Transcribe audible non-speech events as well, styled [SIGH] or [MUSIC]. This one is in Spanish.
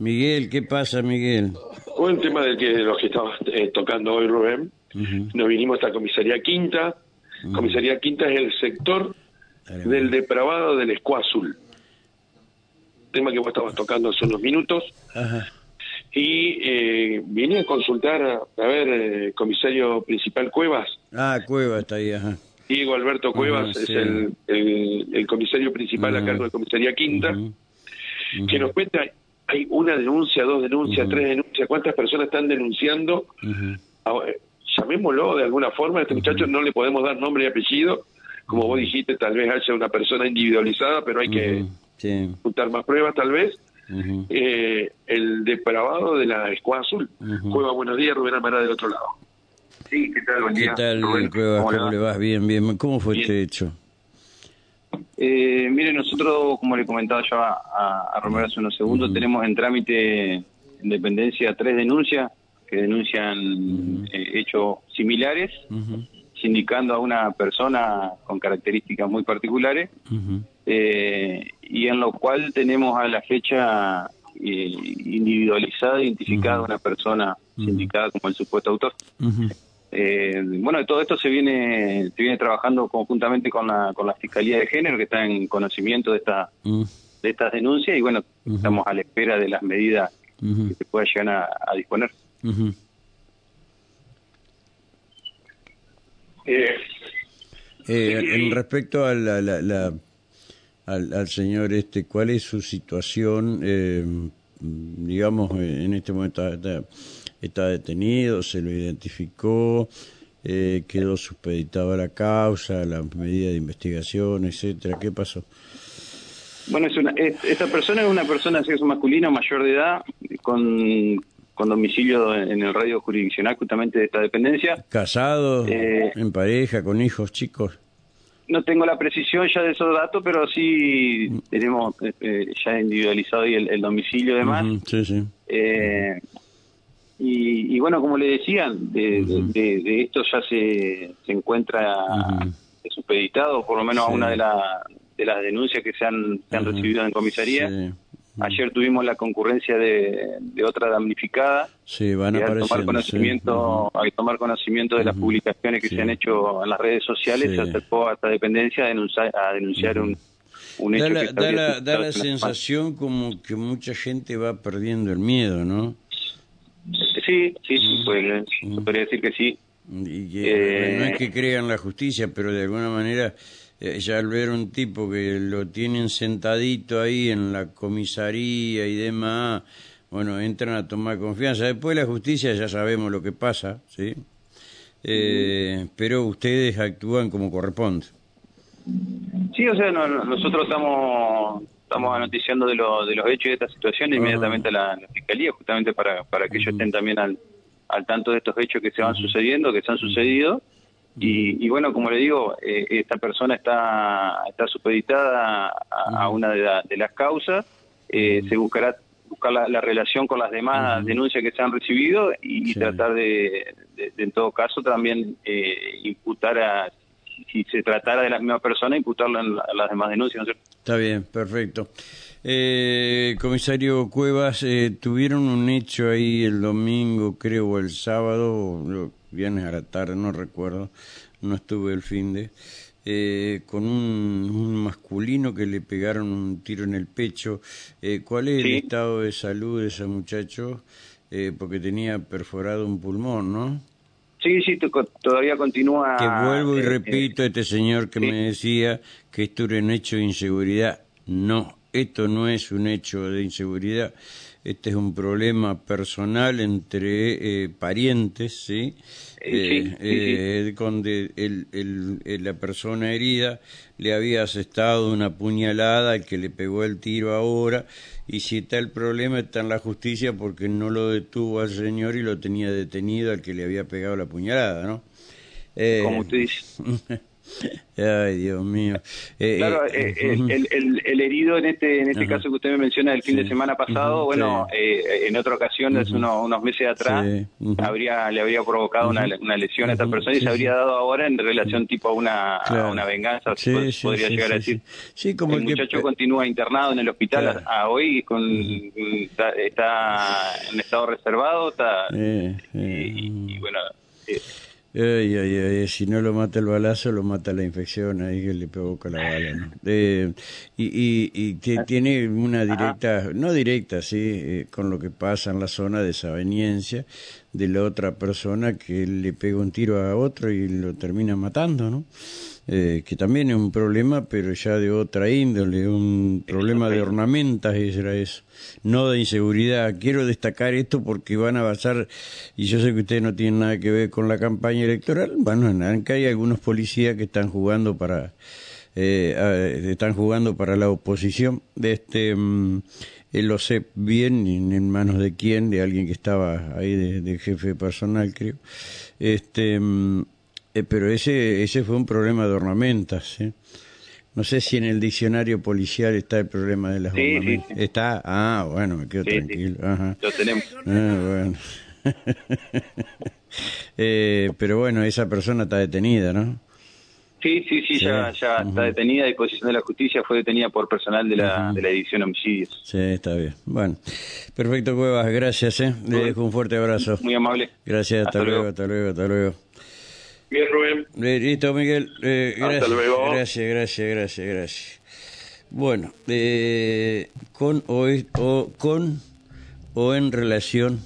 Miguel, ¿qué pasa, Miguel? Un tema del que de los que estaba eh, tocando hoy Rubén. Nos vinimos a esta comisaría quinta. Comisaría quinta es el sector del depravado del Escuazul. Tema que vos estabas tocando hace unos minutos. Ajá. Y eh, vine a consultar, a, a ver, eh, comisario principal Cuevas. Ah, Cueva está ahí, ajá. Diego Alberto Cuevas Ajá, es sí. el, el, el comisario principal a cargo de comisaría quinta. Que nos cuenta, hay una denuncia, dos denuncias, tres denuncias, ¿cuántas personas están denunciando? Ujú. Ah, eh, Llamémoslo de alguna forma, a este muchacho no le podemos dar nombre y apellido, como vos dijiste, tal vez haya una persona individualizada, pero hay que. Sí. juntar más pruebas tal vez. Eh, el depravado de la Escuadra Azul. Ujú. Cueva, buenos días, Rubén Almara del otro lado. Sí, ¿qué tal? Buen ¿Qué día. tal, Rubén? ¿cómo ¿Cómo le vas? Bien, bien. ¿Cómo fue Bien. este hecho? Eh, mire, nosotros, como le comentaba yo a, a- Romero hace unos segundos, tenemos en trámite en dependencia tres denuncias que denuncian eh, hechos similares, sindicando a una persona con características muy particulares, eh, y en lo cual tenemos a la fecha eh, individualizada, identificada una persona sindicada como el supuesto autor. Eh, bueno, todo esto se viene se viene trabajando conjuntamente con la con la Fiscalía de Género, que está en conocimiento de esta Mm. de estas denuncias, y bueno, estamos a la espera de las medidas que se pueda llegar a, a disponer. Ujú. Eh, Eh, en respecto a la, la- la- al, al señor este, ¿cuál es su situación? Eh, digamos, eh, en este momento está, está detenido, se lo identificó, eh, quedó supeditada la causa, la medida de investigación, etcétera. ¿Qué pasó? Bueno, es una, es- esta persona es una persona de sexo masculino mayor de edad, con, con domicilio en el radio jurisdiccional justamente de esta dependencia. ¿Casado? Eh, ¿En pareja? ¿Con hijos chicos? No tengo la precisión ya de esos datos, pero sí tenemos eh, eh, ya individualizado ahí el, el domicilio y demás. Sí, sí. Eh, y, y bueno, como le decía, de, de- de- de esto ya se, se encuentra Ujú. supeditado, por lo menos Sí. a una de, la- de las denuncias que se han, se han Ujú. recibido en comisaría. Sí. Ayer tuvimos la concurrencia de, de otra damnificada. Sí, van y al tomar conocimiento, al tomar conocimiento de las publicaciones que se han hecho en las redes sociales, se acercó a esta dependencia a denunciar, a denunciar un, un hecho Da que da la- da la sensación como que mucha gente va perdiendo el miedo, ¿no? Sí, sí, sí, pues, se podría decir que sí. Y que Eh, no es que crean la justicia, pero de alguna manera eh, ya al ver un tipo que lo tienen sentadito ahí en la comisaría y demás, bueno, entran a tomar confianza. Después la justicia ya sabemos lo que pasa, ¿sí? Eh, pero ustedes actúan como corresponde. Sí, o sea, no- nosotros estamos estamos anoticiando de, lo- de los hechos y de esta situación inmediatamente a la, la fiscalía, justamente para, para que ellos estén también al, al tanto de estos hechos que se van sucediendo, que se han sucedido. Y, y bueno, como le digo, eh, esta persona está, está supeditada a, a una de, la- de las causas. Eh, Se buscará buscar la, la relación con las demás denuncias que se han recibido y, Sí. tratar de, de- de, en todo caso, también eh, imputar a, si se tratara de la misma persona, imputarlo en la- las demás denuncias. Está bien, perfecto. Eh, comisario Cuevas, eh, tuvieron un hecho ahí el domingo, creo, o el sábado, o viernes a la tarde, no recuerdo, no estuve el fin de, eh, con un, un masculino que le pegaron un tiro en el pecho. Eh, ¿Cuál es el estado de salud de ese muchacho? Eh, porque tenía perforado un pulmón, ¿no? Sí, sí, to- todavía continúa. Que vuelvo y eh, repito a este señor que sí. me decía que esto era un hecho de inseguridad. No, esto no es un hecho de inseguridad. Este es un problema personal entre eh, parientes, ¿sí? Eh, sí, sí, eh, donde el- el- el- la persona herida le había asestado una puñalada al que le pegó el tiro ahora y si está el problema está en la justicia porque no lo detuvo al señor y lo tenía detenido al que le había pegado la puñalada, ¿no? Eh, Como usted dice. Ay, Dios mío. Eh, claro, eh, eh, el, el, herido en este en este caso que usted me menciona del fin de semana pasado, bueno, en otra ocasión, hace unos, meses atrás, habría le habría provocado una, una, lesión a esta persona y se habría dado ahora en relación tipo a una, a una venganza, podría llegar a decir. Sí, como el, muchacho continúa internado en el hospital a, hoy, con, está, en estado reservado, está, y, bueno... Ay, ay, ay, si no lo mata el balazo, lo mata la infección ahí que le provoca la bala. ¿no? Eh, y, y, y que ah. tiene una directa, no directa, sí, eh, con lo que pasa en la zona de desaveniencia de la otra persona que le pega un tiro a otro y lo termina matando, ¿no? Eh, que también es un problema, pero ya de otra índole, un problema de ornamentas, era eso, no de inseguridad. Quiero destacar esto porque van a basar, y yo sé que ustedes no tienen nada que ver con la campaña electoral, bueno, acá hay algunos policías que están jugando para, eh, están jugando para la oposición. de Este, mm, eh, lo sé bien en manos de quién, de alguien que estaba ahí de, jefe personal, creo. Este, mm, eh, pero ese, ese fue un problema de ornamentas. ¿eh? No sé si en el diccionario policial está el problema de las ornamentas. ¿Está? Ah, bueno, me quedo tranquilo. Lo tenemos. Ah, bueno. [LAUGHS] eh, pero bueno, esa persona está detenida, ¿no? Sí, sí, sí, ya, ya está detenida. y disposición de la justicia fue detenida por personal de la, de la edición homicidios. Sí, está bien. Bueno, perfecto, Cuevas. Gracias, ¿eh? Le dejo un fuerte abrazo. Muy amable. Gracias, hasta, luego, hasta luego, hasta luego. Bien, Rubén. listo, Miguel. Eh, gracias, Gracias, gracias, gracias, gracias. Bueno, eh, con, o, o, con o en relación